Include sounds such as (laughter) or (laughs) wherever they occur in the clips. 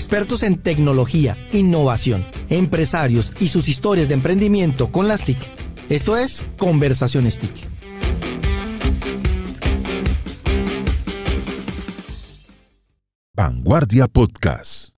expertos en tecnología, innovación, empresarios y sus historias de emprendimiento con las TIC. Esto es Conversaciones TIC. Vanguardia Podcast.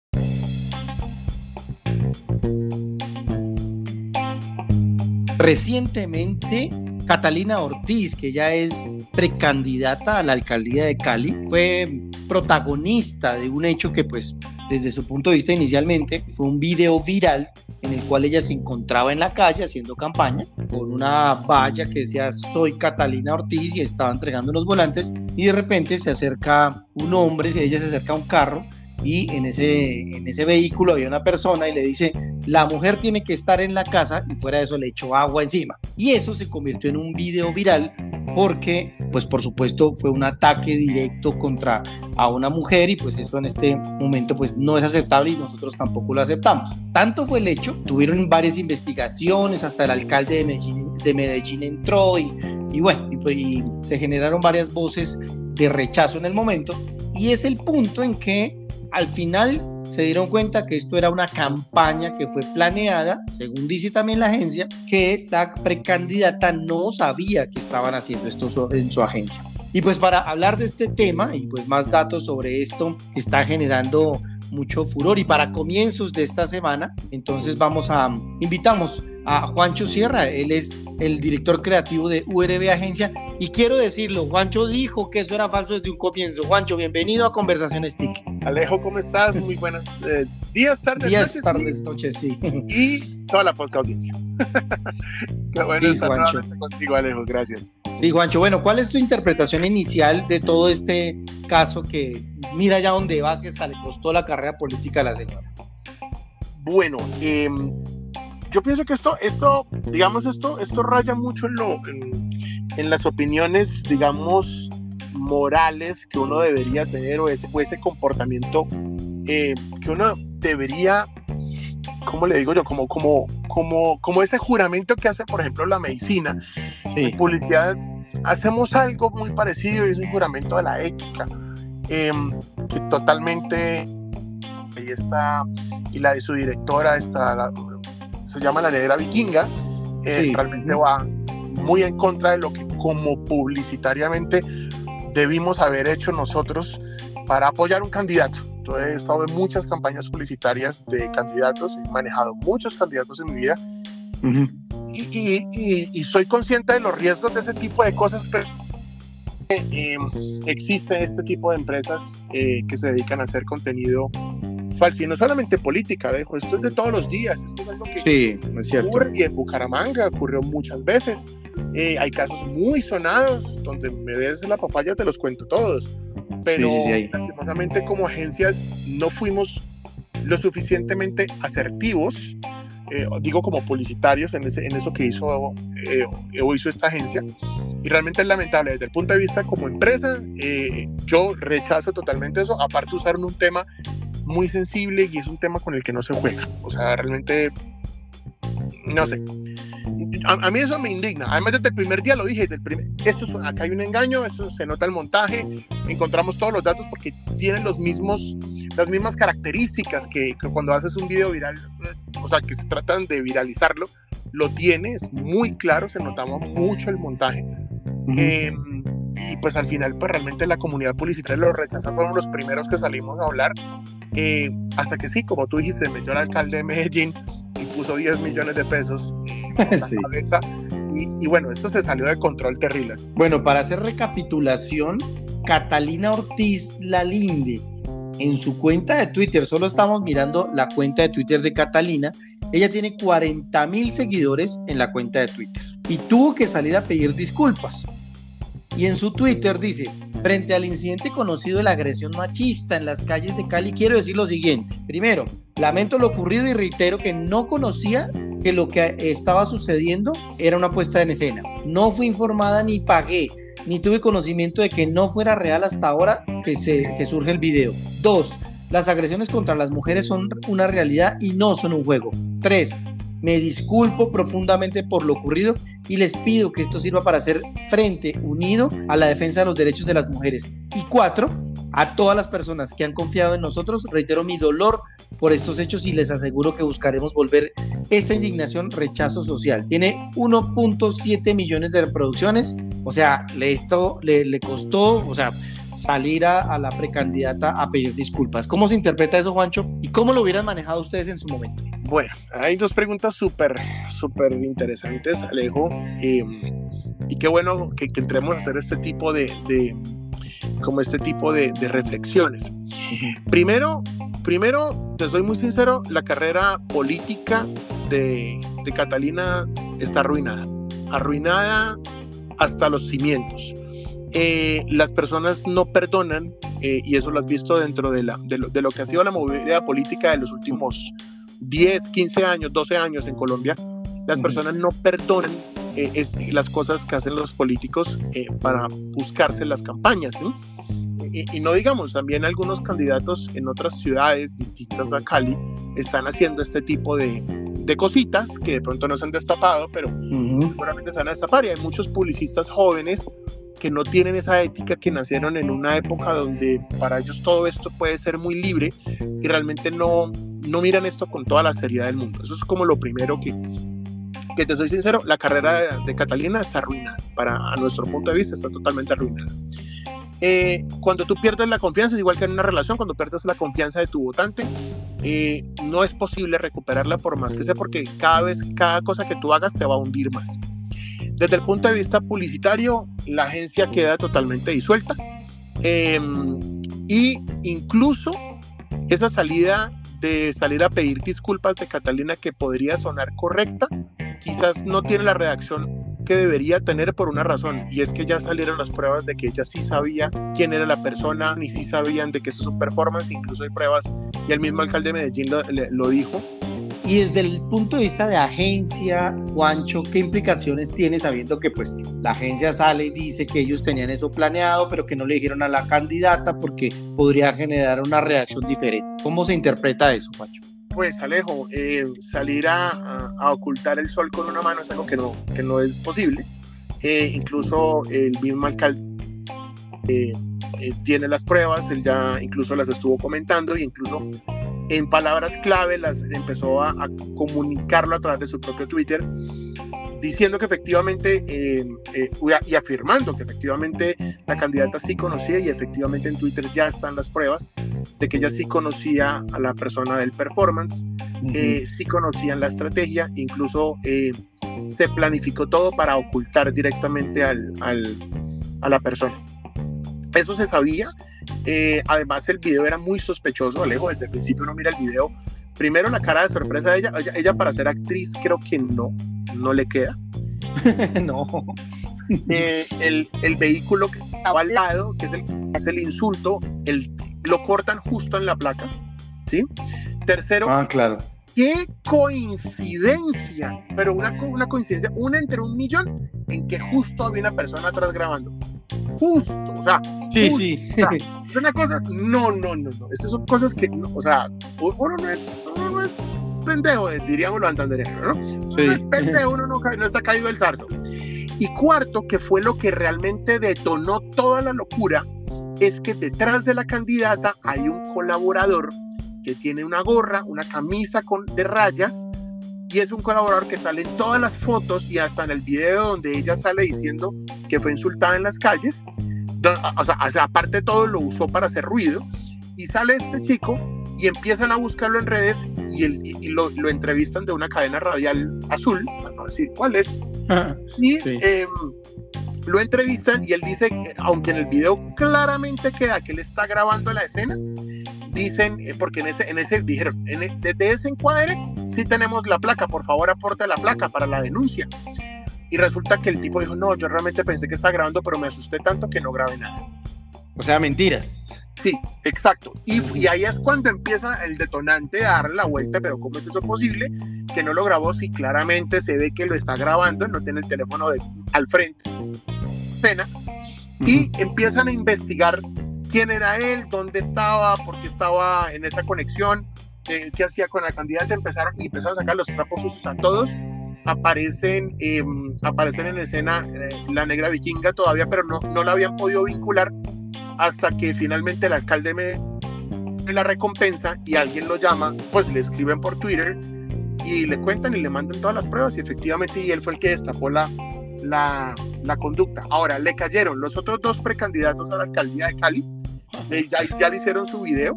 Recientemente, Catalina Ortiz, que ya es precandidata a la alcaldía de Cali, fue protagonista de un hecho que pues desde su punto de vista inicialmente fue un video viral en el cual ella se encontraba en la calle haciendo campaña con una valla que decía soy Catalina Ortiz y estaba entregando unos volantes y de repente se acerca un hombre, ella se acerca a un carro y en ese, en ese vehículo había una persona y le dice, la mujer tiene que estar en la casa y fuera de eso le echó agua encima. Y eso se convirtió en un video viral porque, pues por supuesto, fue un ataque directo contra a una mujer y pues eso en este momento pues no es aceptable y nosotros tampoco lo aceptamos. Tanto fue el hecho, tuvieron varias investigaciones, hasta el alcalde de Medellín, de Medellín entró y, y bueno, y, pues, y se generaron varias voces de rechazo en el momento y es el punto en que al final se dieron cuenta que esto era una campaña que fue planeada, según dice también la agencia, que la precandidata no sabía que estaban haciendo esto en su agencia. Y pues para hablar de este tema y pues más datos sobre esto que está generando mucho furor y para comienzos de esta semana, entonces vamos a invitamos a Juancho Sierra, él es el director creativo de URB Agencia y quiero decirlo, Juancho dijo que eso era falso desde un comienzo. Juancho, bienvenido a Conversaciones TIC. Alejo, ¿cómo estás? Muy buenos eh, días, tardes, días, noches. tardes, noches, sí. Y toda la podcast audiencia. (laughs) Qué bueno sí, estar Juancho. contigo, Alejo, gracias. Sí, Juancho, bueno, ¿cuál es tu interpretación inicial de todo este caso que mira ya dónde va, que hasta le costó la carrera política a la señora? Bueno, eh, yo pienso que esto, esto, digamos, esto, esto raya mucho en, lo, en, las opiniones, digamos, morales que uno debería tener o ese, ese comportamiento eh, que uno debería, ¿cómo le digo yo? Como, como, como, como ese juramento que hace, por ejemplo, la medicina. En publicidad hacemos algo muy parecido y es un juramento de la ética, em, que totalmente ahí está, y la de su directora está, la, se llama La Negra Vikinga, eh, realmente va muy en contra de lo que como publicitariamente debimos haber hecho nosotros para apoyar un candidato. Entonces, he estado en muchas campañas publicitarias de candidatos, he manejado muchos candidatos en mi vida y, soy consciente de los riesgos de ese tipo de cosas, pero eh, existe este tipo de empresas eh, que se dedican a hacer contenido fin no solamente política, ¿dejo? esto es de todos los días, esto es algo que sí, es ocurre y en Bucaramanga ocurrió muchas veces. Eh, hay casos muy sonados donde me des la papaya, te los cuento todos. Pero sí, como agencias no fuimos lo suficientemente asertivos, eh, digo como publicitarios en, ese, en eso que hizo, eh, o hizo esta agencia. Y realmente es lamentable desde el punto de vista como empresa. yo rechazo totalmente eso. Aparte usaron un tema muy sensible y es un tema con el que no se juega. O sea, realmente, no sé. A, mí eso me indigna. Además, desde el primer día lo dije, desde el primer, esto es, acá hay un engaño, esto se nota el montaje, encontramos todos los datos porque tienen los mismos, las mismas características que, cuando haces un video viral, o sea, que se tratan de viralizarlo, lo tienes muy claro, se notaba mucho el montaje. Y pues al final pues realmente la comunidad publicitaria lo rechaza, fueron los primeros que salimos a hablar, eh, hasta que sí, como tú dijiste, metió el alcalde de Medellín y puso 10 millones de pesos en la (laughs) cabeza, y, y, bueno, esto se salió de control terrible. Bueno, para hacer recapitulación, Catalina Ortiz Lalinde, en su cuenta de Twitter, solo estamos mirando la cuenta de Twitter de Catalina, ella tiene 40 mil seguidores en la cuenta de Twitter y tuvo que salir a pedir disculpas y en su Twitter dice, frente al incidente conocido de la agresión machista en las calles de Cali, quiero decir lo siguiente. Primero, lamento lo ocurrido y reitero que no conocía que lo que estaba sucediendo era una puesta en escena. No fui informada ni pagué, ni tuve conocimiento de que no fuera real hasta ahora que, se, surge el video. Dos, las agresiones contra las mujeres son una realidad y no son un juego. Tres, me disculpo profundamente por lo ocurrido y les pido que esto sirva para hacer frente unido a la defensa de los derechos de las mujeres. Y cuatro, A todas las personas que han confiado en nosotros, reitero mi dolor por estos hechos y les aseguro que buscaremos volver esta indignación rechazo social. Tiene 1.7 millones de reproducciones, o sea, le, esto le, le costó, o sea, salir a, la precandidata a pedir disculpas. ¿Cómo se interpreta eso, Juancho? ¿Y cómo lo hubieran manejado ustedes en su momento? Bueno, hay dos preguntas súper, súper interesantes, Alejo. Em, y qué bueno que, entremos a hacer este tipo de, como este tipo de, reflexiones. Primero, primero, te soy muy sincero, la carrera política de, de Catalina está arruinada. Arruinada hasta los cimientos. Eh, las personas no perdonan, eh, y eso lo has visto dentro de, la, de, lo, que ha sido la movilidad política de los últimos 10, 15 años, 12 años en Colombia, las personas no perdonan eh, las cosas que hacen los políticos para buscarse las campañas. Y, y, no digamos, también algunos candidatos en otras ciudades distintas a Cali están haciendo este tipo de, de cositas que de pronto no se han destapado, pero seguramente se van a destapar. Y hay muchos publicistas jóvenes que no tienen esa ética, que nacieron en una época donde para ellos todo esto puede ser muy libre y realmente no, no miran esto con toda la seriedad del mundo. Eso es como lo primero que, que te soy sincero, la carrera de, Catalina está arruinada. Para a nuestro punto de vista está totalmente arruinada. Eh, cuando tú pierdes la confianza, es igual que en una relación, cuando pierdes la confianza de tu votante, eh, no es posible recuperarla por más que sea, porque cada vez, cada cosa que tú hagas te va a hundir más. Desde el punto de vista publicitario, la agencia queda totalmente disuelta. Em, y incluso esa salida de salir a pedir disculpas de Catalina que podría sonar correcta, quizás no tiene la reacción que debería tener por una razón, y es que ya salieron las pruebas de que ella sí sabía quién era la persona, ni sí sabían de que eso es su performance, incluso hay pruebas, y el mismo alcalde de Medellín lo, lo dijo, y desde el punto de vista de agencia, Juancho, ¿qué implicaciones tiene sabiendo que pues la agencia sale y dice que ellos tenían eso planeado, pero que no le dijeron a la candidata porque podría generar una reacción diferente? ¿Cómo se interpreta eso, Juancho? Pues Alejo, eh, salir a, ocultar el sol con una mano es algo que no, que no es posible. Eh, incluso el mismo alcalde eh, tiene las pruebas, él ya incluso las estuvo comentando e incluso en palabras clave las empezó a, comunicarlo a través de su propio Twitter, diciendo que efectivamente eh, eh, y afirmando que efectivamente la candidata sí conocía y efectivamente en Twitter ya están las pruebas de que ella sí conocía a la persona del performance, eh, sí conocían la estrategia, incluso se planificó todo para ocultar directamente al, a la persona. Eso se sabía además, el video era muy sospechoso, Alejo. Desde el principio uno mira el video. Primero, la cara de sorpresa de ella. Ella, para ser actriz, creo que no, no le queda. (laughs) no. Eh, el, el, vehículo que estaba al lado, que es el, es el insulto, el, lo cortan justo en la placa. ¿Sí? Tercero. Ah, claro. Qué coincidencia, pero una, una coincidencia, una entre un millón, en que justo había una persona atrás grabando justo, o sea, sí, sí. es una cosa, no, no, no, no, estas son cosas que, o sea, uno no es, uno no es pendejo, eh, diríamos los santandereanos, ¿no? Uno no es pendejo, uno no, no está caído del zarzo. Y cuarto, que fue lo que realmente detonó toda la locura, es que detrás de la candidata hay un colaborador que tiene una gorra, una camisa con, de rayas, y es un colaborador que sale en todas las fotos y hasta en el video donde ella sale diciendo que fue insultada en las calles. O sea, aparte de todo lo usó para hacer ruido. Y sale este chico y empiezan a buscarlo en redes y, y lo, lo, entrevistan de una cadena radial azul, para no decir cuál es. y em, lo entrevistan y él dice, aunque en el video claramente queda que él está grabando la escena, dicen, eh, porque en ese, en ese dijeron, en, e, desde ese encuadre sí tenemos la placa, por favor aporte la placa para la denuncia. Y resulta que el tipo dijo, no, yo realmente pensé que estaba grabando, pero me asusté tanto que no grabé nada. O sea, mentiras. Sí, exacto. Y, y, ahí es cuando empieza el detonante a darle la vuelta, pero ¿cómo es eso posible? Que no lo grabó si claramente se ve que lo está grabando, no tiene el teléfono de, al frente. Pena. Y empiezan a investigar quién era él, dónde estaba, por qué estaba en esa conexión, qué, hacía con la candidata, empezaron y empezaron a sacar los trapos sucios a todos. Aparecen, em, aparecen en escena eh, la negra vikinga todavía, pero no, no la habían podido vincular hasta que finalmente el alcalde me la recompensa y alguien lo llama, pues le escriben por Twitter y le cuentan y le mandan todas las pruebas y efectivamente y él fue el que destapó la, la, la conducta. Ahora, le cayeron los otros dos precandidatos a la alcaldía de Cali, eh, ya, ya le hicieron su video,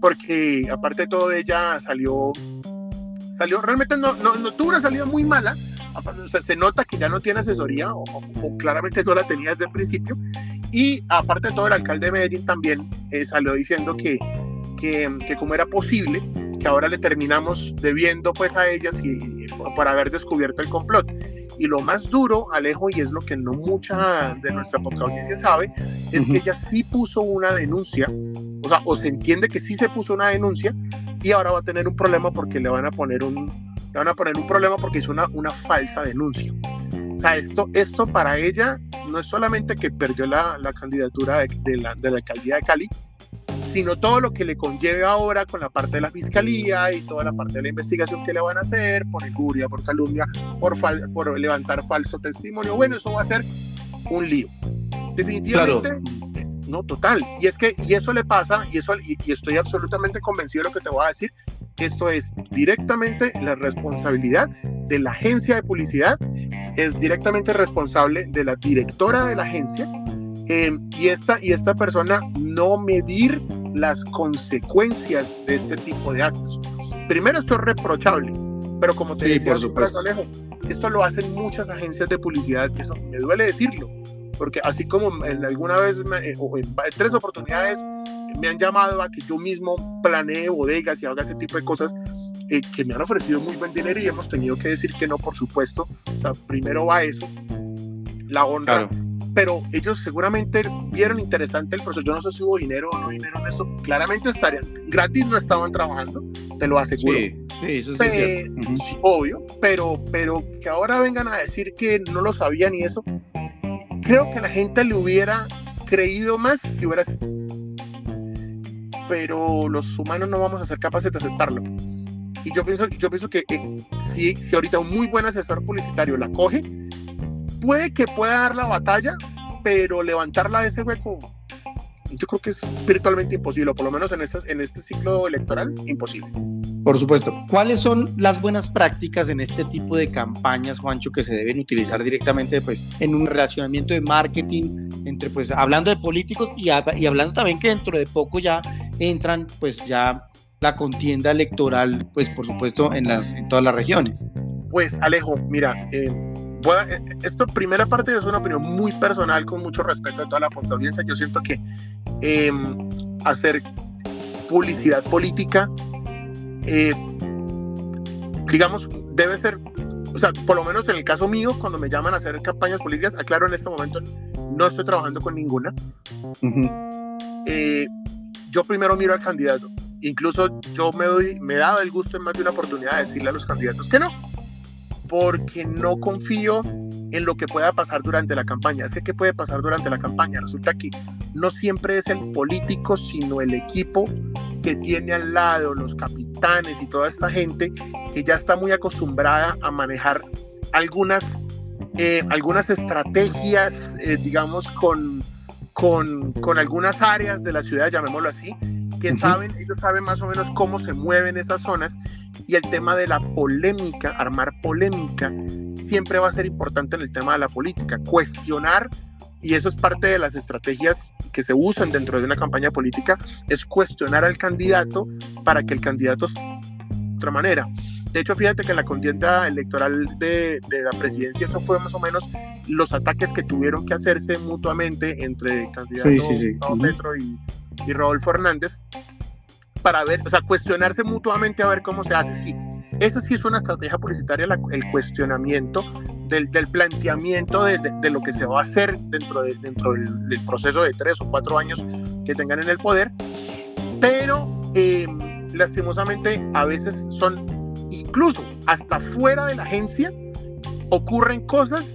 porque aparte de todo ella salió, salió, realmente no, no, no tuvo una salida muy mala, se nota que ya no tiene asesoría o, claramente no la tenía desde el principio. Y aparte de todo, el alcalde de Medellín también eh, salió diciendo que, que, que como era posible que ahora le terminamos debiendo pues a ellas y, por haber descubierto el complot. Y lo más duro, Alejo, y es lo que no mucha de nuestra poca audiencia sabe, es que ella sí puso una denuncia, o sea, o se entiende que sí se puso una denuncia y ahora va a tener un problema porque le van a poner un, le van a poner un problema porque hizo una, una falsa denuncia. O sea, esto, esto para ella no es solamente que perdió la, la candidatura de, de, la, de la alcaldía de Cali, sino todo lo que le conlleve ahora con la parte de la fiscalía y toda la parte de la investigación que le van a hacer por injuria, por calumnia, por, por levantar falso testimonio. Bueno, eso va a ser un lío. Definitivamente, no, total. Y es que, y eso le pasa, y, eso, y, estoy absolutamente convencido de lo que te voy a decir, esto es directamente la responsabilidad de la agencia de publicidad, es directamente responsable de la directora de la agencia, eh, y, esta, y esta persona no medir las consecuencias de este tipo de actos. Primero, esto es reprochable, pero como te decía, esto lo hacen muchas agencias de publicidad, y eso me duele decirlo, porque así como en alguna vez, eh, o en tres oportunidades, me han llamado a que yo mismo planee bodegas y haga ese tipo de cosas, eh, que me han ofrecido muy buen dinero y hemos tenido que decir que no, por supuesto. O sea, primero va eso, la honra pero ellos seguramente vieron interesante el proceso. Yo no sé si hubo dinero o no dinero en esto. Claramente estarían gratis, no estaban trabajando, te lo aseguro. Sí, sí eso sí es Obvio, pero, pero que ahora vengan a decir que no lo sabían y eso, creo que la gente le hubiera creído más si hubiera pero los humanos no vamos a ser capaces de aceptarlo. Y yo pienso, yo pienso que si, si ahorita un muy buen asesor publicitario la coge, puede que pueda dar la batalla, pero levantarla de ese hueco, yo creo que es virtualmente imposible, o por lo menos en, estas, en este ciclo electoral, imposible. Por supuesto. ¿Cuáles son las buenas prácticas en este tipo de campañas, Juancho, que se deben utilizar directamente pues, en un relacionamiento de marketing, entre, pues, hablando de políticos y, y hablando también que dentro de poco ya entran, pues, ya la contienda electoral, pues, por supuesto, en, las, en todas las regiones? Pues, Alejo, mira, eh, eh, esta primera parte es una opinión muy personal con mucho respeto de toda la audiencia. Yo siento que em, hacer publicidad política, eh, digamos, debe ser, o sea, por lo menos en el caso mío, cuando me llaman a hacer campañas políticas, aclaro en este momento, no estoy trabajando con ninguna. Eh, yo primero miro al candidato. Incluso yo me doy, me he dado el gusto en más de una oportunidad de decirle a los candidatos que no porque no confío en lo que pueda pasar durante la campaña. Es que, ¿qué puede pasar durante la campaña? Resulta que no siempre es el político, sino el equipo que tiene al lado, los capitanes y toda esta gente que ya está muy acostumbrada a manejar algunas, eh, algunas estrategias, eh, digamos, con, con, con algunas áreas de la ciudad, llamémoslo así, que saben, ellos saben más o menos cómo se mueven esas zonas y el tema de la polémica, armar polémica, siempre va a ser importante en el tema de la política, cuestionar, y eso es parte de las estrategias que se usan dentro de una campaña política, es cuestionar al candidato para que el candidato de otra manera. De hecho, fíjate que en la contienda electoral de, de, la presidencia, eso fue más o menos los ataques que tuvieron que hacerse mutuamente entre el candidato sí, Petro y, y Rodolfo Hernández para ver, o sea, cuestionarse mutuamente a ver cómo se hace. Sí, esa sí es una estrategia publicitaria, el cuestionamiento del, del planteamiento de, de, lo que se va a hacer dentro, de, dentro del, proceso de tres o cuatro años que tengan en el poder. Pero em, lastimosamente a veces son incluso hasta fuera de la agencia ocurren cosas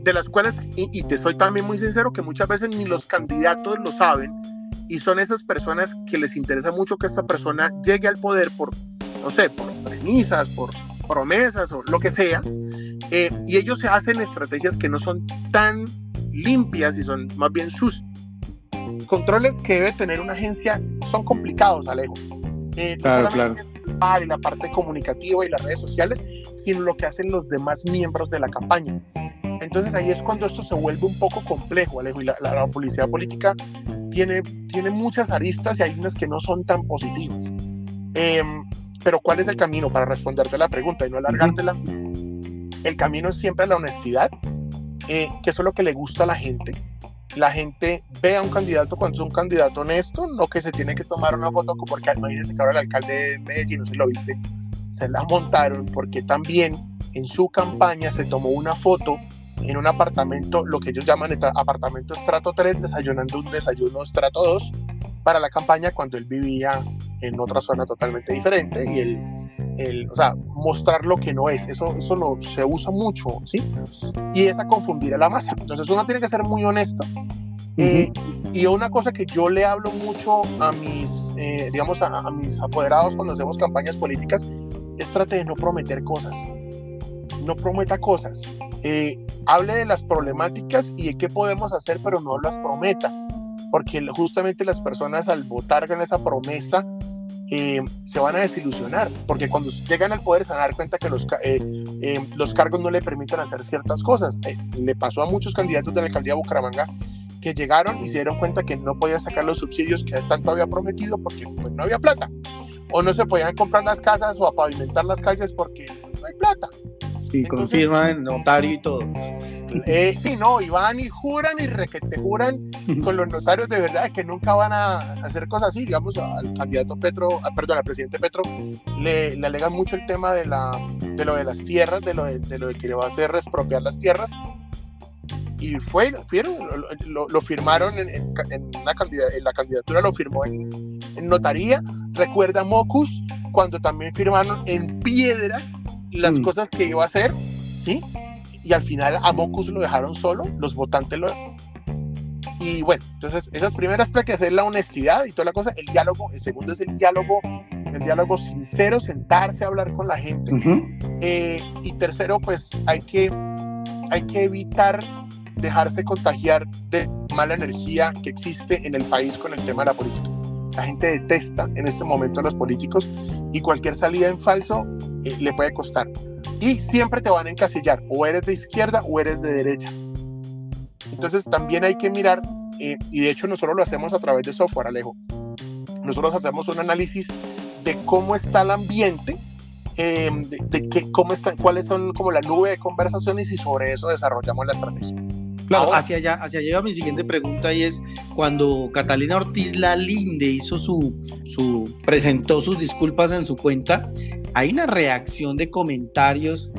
de las cuales, y, y te soy también muy sincero, que muchas veces ni los candidatos lo saben y son esas personas que les interesa mucho que esta persona llegue al poder por, no sé, por premisas, por promesas o lo que sea, eh, y ellos se hacen estrategias que no son tan limpias y son más bien sus. controles que debe tener una agencia son complicados, Alejo. Eh, claro, claro. Y la parte comunicativa y las redes sociales, sino lo que hacen los demás miembros de la campaña. Entonces ahí es cuando esto se vuelve un poco complejo, Alejo, y la, la, publicidad política tiene, tiene muchas aristas y hay unas que no son tan positivas. Em, pero ¿cuál es el camino para responderte la pregunta y no alargártela? El camino es siempre la honestidad, eh, que eso es lo que le gusta a la gente. La gente ve a un candidato cuando es un candidato honesto, no que se tiene que tomar una foto, porque imagínense que ahora el alcalde de Medellín, no si lo viste, se la montaron porque también en su campaña se tomó una foto en un apartamento, lo que ellos llaman apartamento estrato 3, desayunando un desayuno estrato 2 para la campaña cuando él vivía en otra zona totalmente diferente y el, el o sea, mostrar lo que no es, eso, eso lo, se usa mucho, ¿sí? Y es a confundir a la masa. Entonces uno tiene que ser muy honesto. Eh, y una cosa que yo le hablo mucho a mis, eh, digamos, a, a, mis apoderados cuando hacemos campañas políticas, es trate de no prometer cosas. No prometa cosas. Eh, hable de las problemáticas y de qué podemos hacer, pero no las prometa, porque justamente las personas al votar con esa promesa eh, se van a desilusionar, porque cuando llegan al poder se van a dar cuenta que los, eh, los cargos no le permiten hacer ciertas cosas. le pasó a muchos candidatos de la alcaldía de Bucaramanga que llegaron y se dieron cuenta que no podían sacar los subsidios que tanto había prometido porque pues, no había plata. O no se podían comprar las casas o a pavimentar las calles porque no hay plata. Y confirman notario y todo. Eh, sí, no, y van y juran y requete juran con los notarios de verdad que nunca van a hacer cosas así. Digamos, al candidato Petro, ah, perdón, al presidente Petro, le, le, alegan mucho el tema de, la, de lo de las tierras, de lo de, de lo de que le va a hacer expropiar las tierras. Y fue, fueron, lo, lo, firmaron en, en, en, una en la candidatura, lo firmó en, en notaría. Recuerda Mocus, cuando también firmaron en piedra las mm. cosas que iba a hacer, ¿sí? Y al final a Mocus lo dejaron solo, los votantes lo... Y bueno, entonces esas primeras que es la honestidad y toda la cosa, el diálogo, el segundo es el diálogo, el diálogo sincero, sentarse a hablar con la gente. Eh, y tercero, pues hay que, hay que evitar dejarse contagiar de mala energía que existe en el país con el tema de la política. La gente detesta en este momento a los políticos y cualquier salida en falso eh, le puede costar. Y siempre te van a encasillar, o eres de izquierda o eres de derecha. Entonces también hay que mirar, eh, y de hecho nosotros lo hacemos a través de software, Alejo. Nosotros hacemos un análisis de cómo está el ambiente, eh, de, de qué, cómo está, cuáles son como la nube de conversaciones y sobre eso desarrollamos la estrategia. Claro, hacia allá, hacia allá mi siguiente pregunta y es cuando Catalina Ortiz Lalinde hizo su, su, presentó sus disculpas en su cuenta, hay una reacción de comentarios.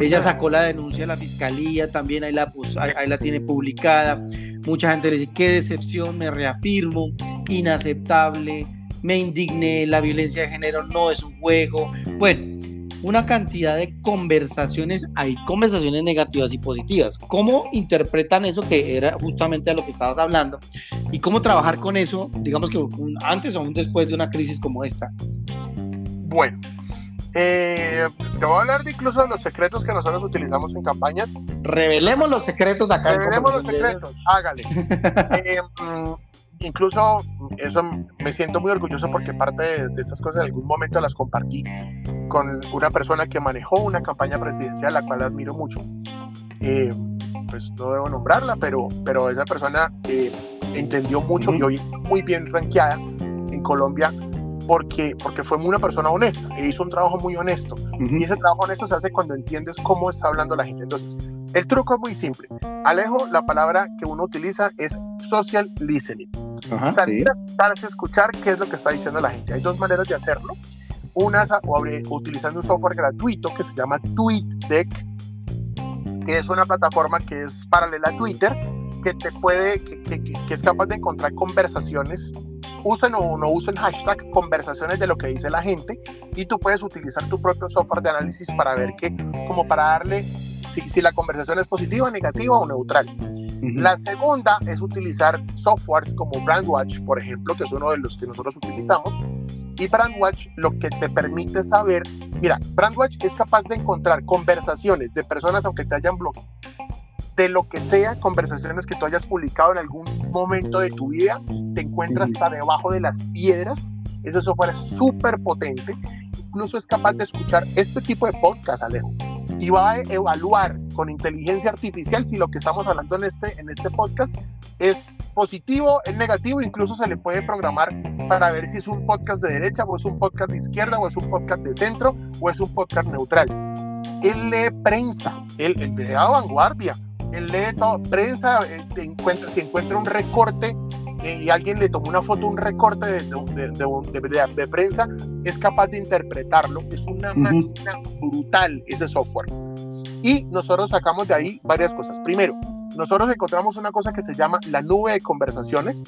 ella sacó la denuncia a la fiscalía, también ahí la, ahí, la tiene publicada. Mucha gente le dice, qué decepción, me reafirmo, inaceptable, me indigné, la violencia de género no es un juego. Bueno, una cantidad de conversaciones, hay conversaciones negativas y positivas. ¿Cómo interpretan eso que era justamente a lo que estabas hablando? ¿Y cómo trabajar con eso, digamos que antes o después de una crisis como esta? Bueno, eh, te voy a hablar de incluso de los secretos que nosotros utilizamos en campañas. Revelemos los secretos acá. Revelemos los secretos, hágale. (laughs) eh, mm, incluso eso me siento muy orgulloso porque parte de, estas cosas en algún momento las compartí con una persona que manejó una campaña presidencial, la cual admiro mucho. Eh, pues no debo nombrarla, pero, pero esa persona eh, entendió mucho y hoy muy bien rankeada en Colombia porque, porque fue una persona honesta e hizo un trabajo muy honesto. Y ese trabajo honesto se hace cuando entiendes cómo está hablando la gente. Entonces, el truco es muy simple. Alejo, la palabra que uno utiliza es social listening. Ajá, Salir a escuchar qué es lo que está diciendo la gente. Hay dos maneras de hacerlo. Una es utilizando un software gratuito que se llama TweetDeck, que es una plataforma que es paralela a Twitter, que te puede, que, que, que es capaz de encontrar conversaciones usen o no usen hashtag conversaciones de lo que dice la gente y tú puedes utilizar tu propio software de análisis para ver qué, como para darle si, si la conversación es positiva, negativa o neutral. La segunda es utilizar softwares como Brandwatch, por ejemplo, que es uno de los que nosotros utilizamos. Y Brandwatch lo que te permite saber, mira, Brandwatch es capaz de encontrar conversaciones de personas, aunque te hayan bloqueado, de lo que sea, conversaciones que tú hayas publicado en algún momento de tu vida, te encuentras hasta debajo de las piedras. Ese software es súper potente. Incluso es capaz de escuchar este tipo de podcast, Alejo. Y va a evaluar con inteligencia artificial si lo que estamos hablando en este, en este podcast es positivo, es negativo, incluso se le puede programar para ver si es un podcast de derecha o es un podcast de izquierda o es un podcast de centro o es un podcast neutral. Él lee prensa, él, él lee a vanguardia, él lee todo, prensa, eh, encuentra, si encuentra un recorte y alguien le tomó una foto, un recorte de, de, de, prensa, es capaz de interpretarlo. Es una máquina brutal ese software. Y nosotros sacamos de ahí varias cosas. Primero, nosotros encontramos una cosa que se llama la nube de conversaciones,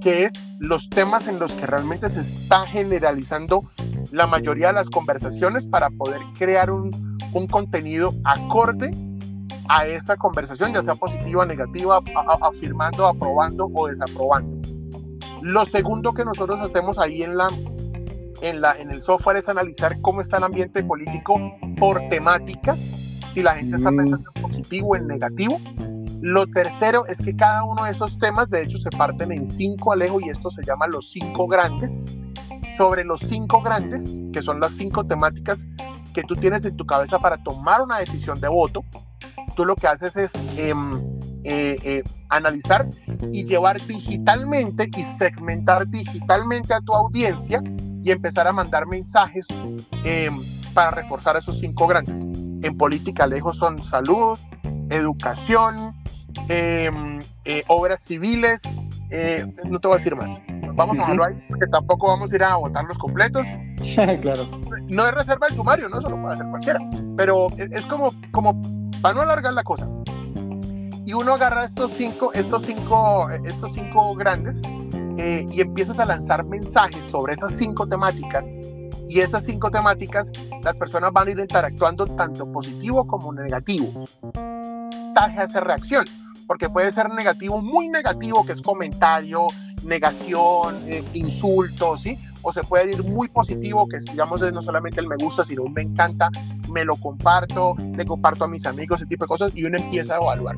que es los temas en los que realmente se está generalizando la mayoría de las conversaciones para poder crear un, un contenido acorde a esa conversación, ya sea positiva, negativa, afirmando, aprobando o desaprobando. Lo segundo que nosotros hacemos ahí en la, en la en el software es analizar cómo está el ambiente político por temáticas, si la gente está mm. pensando en positivo o en negativo, lo tercero es que cada uno de esos temas, de hecho, se parten en cinco, Alejo, y esto se llama los cinco grandes. Sobre los cinco grandes, que son las cinco temáticas que tú tienes en tu cabeza para tomar una decisión de voto, tú lo que haces es em, eh, eh, analizar y llevar digitalmente y segmentar digitalmente a tu audiencia y empezar a mandar mensajes em, para reforzar esos cinco grandes. En política, lejos son salud, educación, Em, eh, obras civiles, no te voy a decir más. Vamos a dejarlo ahí, porque tampoco vamos a ir a votar los completos. (laughs) claro. No es reserva el sumario, no, eso lo puede hacer cualquiera. Pero es, como, como para no alargar la cosa. Y uno agarra estos cinco, estos cinco, estos cinco grandes eh, y empiezas a lanzar mensajes sobre esas cinco temáticas. Y esas cinco temáticas, las personas van a ir interactuando tanto positivo como negativo. Taje hace reacción porque puede ser negativo, muy negativo, que es comentario, negación, eh, insultos, ¿sí? O se puede ir muy positivo, que digamos no solamente el me gusta, sino un me encanta, me lo comparto, le comparto a mis amigos, ese tipo de cosas, y uno empieza a evaluar.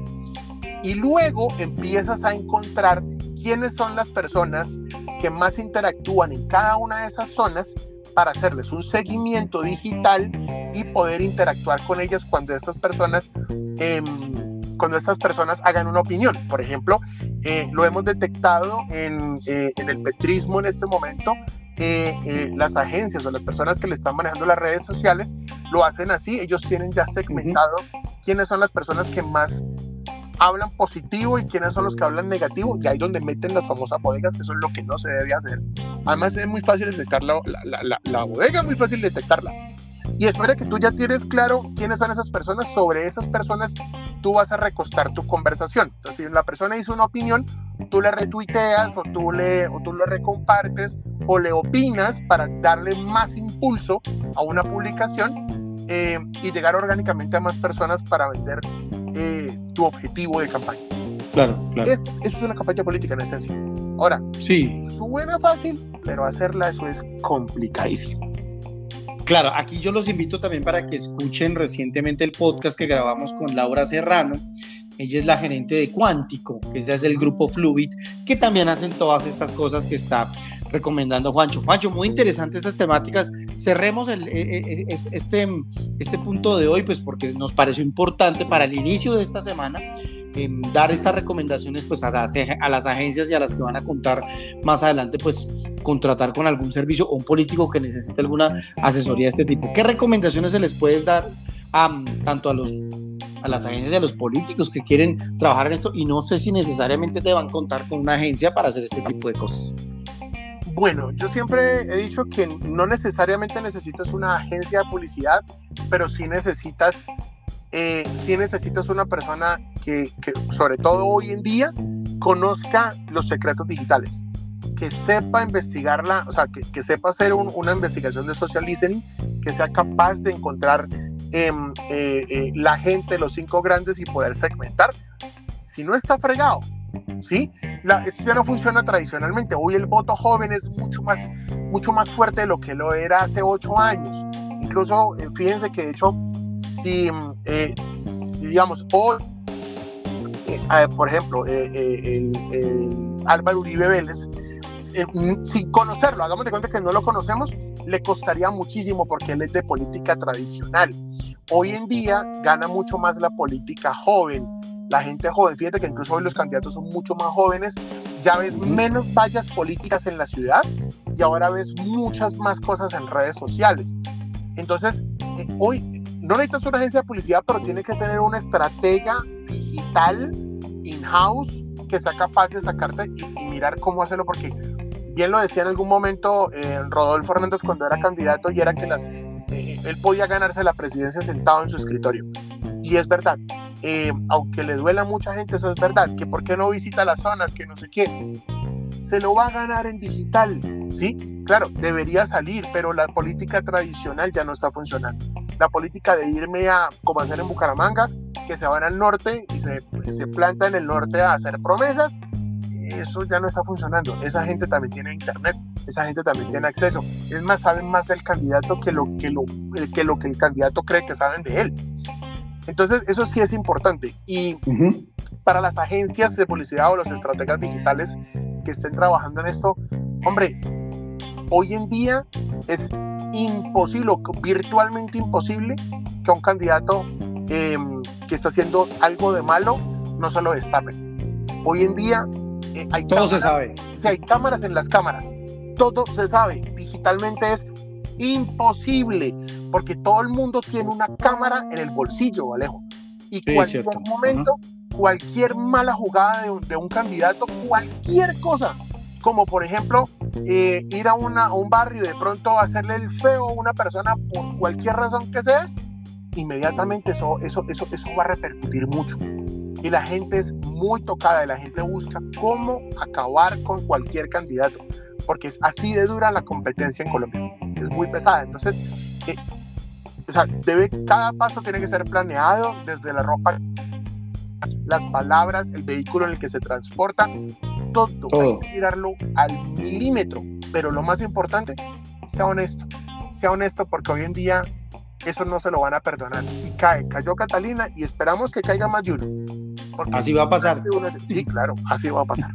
Y luego empiezas a encontrar quiénes son las personas que más interactúan en cada una de esas zonas para hacerles un seguimiento digital y poder interactuar con ellas cuando estas personas eh, cuando estas personas hagan una opinión. Por ejemplo, eh, lo hemos detectado en, eh, en, el petrismo en este momento. Eh, las agencias o las personas que le están manejando las redes sociales lo hacen así. Ellos tienen ya segmentado quiénes son las personas que más hablan positivo y quiénes son los que hablan negativo. Y ahí donde meten las famosas bodegas, que eso es lo que no se debe hacer. Además, es muy fácil detectar la, la, la, la bodega, muy fácil detectarla. Y espera que tú ya tienes claro quiénes son esas personas. Sobre esas personas tú vas a recostar tu conversación. Entonces, si la persona hizo una opinión, tú le retuiteas o tú le, o tú le recompartes o le opinas para darle más impulso a una publicación eh, y llegar orgánicamente a más personas para vender eh, tu objetivo de campaña. Claro, claro. eso es una campaña política en esencia. Ahora, sí. suena fácil, pero hacerla eso es complicadísimo. Claro, aquí yo los invito también para que escuchen recientemente el podcast que grabamos con Laura Serrano. Ella es la gerente de Cuántico, que es del grupo Fluid, que también hacen todas estas cosas que está recomendando Juancho. Juancho, muy interesante estas temáticas. Cerremos el, e, e, e, este, este punto de hoy, pues porque nos pareció importante para el inicio de esta semana dar estas recomendaciones pues a las, a las agencias y a las que van a contar más adelante pues contratar con algún servicio o un político que necesite alguna asesoría de este tipo. ¿Qué recomendaciones se les puedes dar a, tanto a los a las agencias y a los políticos que quieren trabajar en esto y no sé si necesariamente deban contar con una agencia para hacer este tipo de cosas. Bueno, yo siempre he dicho que no necesariamente necesitas una agencia de publicidad, pero sí necesitas eh, si necesitas una persona que, sobre todo hoy en día, conozca los secretos digitales, que sepa investigarla, o sea, que, sepa hacer una investigación de social listening, que sea capaz de encontrar em, eh, eh, la gente, los cinco grandes y poder segmentar. Si no está fregado, ¿sí? La, esto ya no funciona tradicionalmente. Hoy el voto joven es mucho más, mucho más fuerte de lo que lo era hace ocho años. Incluso, fíjense que de hecho si, eh, digamos, hoy por ejemplo, el, Álvaro Uribe Vélez, sin conocerlo, hagamos de cuenta que no lo conocemos, le costaría muchísimo porque él es de política tradicional. Hoy en día gana mucho más la política joven, la gente joven. Fíjate que incluso hoy los candidatos son mucho más jóvenes. Ya ves menos vallas políticas en la ciudad y ahora ves muchas más cosas en redes sociales. Entonces, eh, hoy no necesitas una agencia de publicidad, pero tiene que tener una estratega digital in-house que sea capaz de sacarte y, mirar cómo hacerlo, porque bien lo decía en algún momento eh, Rodolfo Hernández cuando era candidato y era que las, eh, él podía ganarse la presidencia sentado en su escritorio. Y es verdad, eh, aunque le duela a mucha gente, eso es verdad, que por qué no visita las zonas, que no sé qué, se lo va a ganar en digital, ¿sí? Claro, debería salir, pero la política tradicional ya no está funcionando. La política de irme a, como hacer en Bucaramanga, que se van al norte y se, se planta en el norte a hacer promesas, eso ya no está funcionando. Esa gente también tiene internet, esa gente también tiene acceso. Es más, saben más del candidato que lo que, lo, que, lo que el candidato cree que saben de él. Entonces, eso sí es importante. Y para las agencias de publicidad o los estrategas digitales que estén trabajando en esto, hombre, hoy en día es imposible, virtualmente imposible, que un candidato em, que está haciendo algo de malo no se lo destapen. Hoy en día eh, hay todo se sabe. Si hay cámaras en las cámaras, todo se sabe. Digitalmente es imposible porque todo el mundo tiene una cámara en el bolsillo, Alejo. Y cualquier momento, cualquier mala jugada de un, candidato, cualquier cosa, como por ejemplo eh, ir a, una, un barrio y de pronto hacerle el feo a una persona por cualquier razón que sea, inmediatamente eso, eso, eso, eso va a repercutir mucho. Y la gente es muy tocada y la gente busca cómo acabar con cualquier candidato, porque es así de dura la competencia en Colombia. Es muy pesada. Entonces, eh, o sea, debe, cada paso tiene que ser planeado desde la ropa, las palabras, el vehículo en el que se transporta, todo. Hay que mirarlo al milímetro, pero lo más importante, sea honesto. Sea honesto porque hoy en día eso no se lo van a perdonar. Y cae, cayó Catalina y esperamos que caiga más de uno. Así va a pasar. Sí, claro, así va a pasar.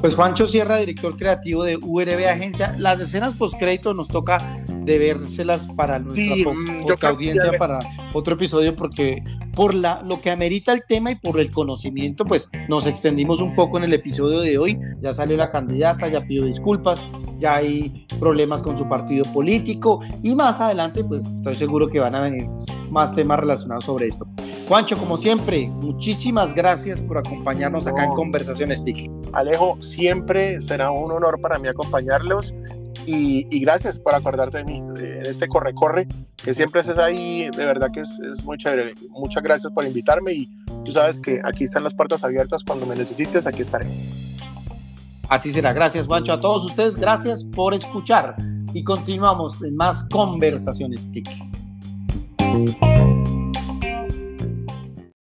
Pues Juancho Sierra, director creativo de URB Agencia. Las escenas postcrédito nos toca de vérselas para nuestra mm, audiencia para otro episodio porque por la, lo que amerita el tema y por el conocimiento, pues nos extendimos un poco en el episodio de hoy. Ya salió la candidata, ya pidió disculpas, ya hay problemas con su partido político y más adelante, pues estoy seguro que van a venir más temas relacionados sobre esto. Juancho, como siempre, muchísimas gracias por acompañarnos acá en Conversaciones TIC. Alejo, siempre será un honor para mí acompañarlos y, gracias por acordarte de mí en este corre-corre, que siempre estés ahí, de verdad que es, es, muy chévere. Muchas gracias por invitarme y tú sabes que aquí están las puertas abiertas, cuando me necesites, aquí estaré. Así será, gracias Juancho. A todos ustedes, gracias por escuchar y continuamos en más conversaciones TIC.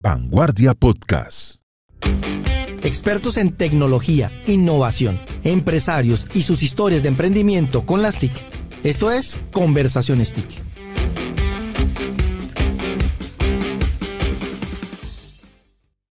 Vanguardia Podcast. Expertos en tecnología, innovación, empresarios y sus historias de emprendimiento con las TIC. Esto es Conversaciones TIC.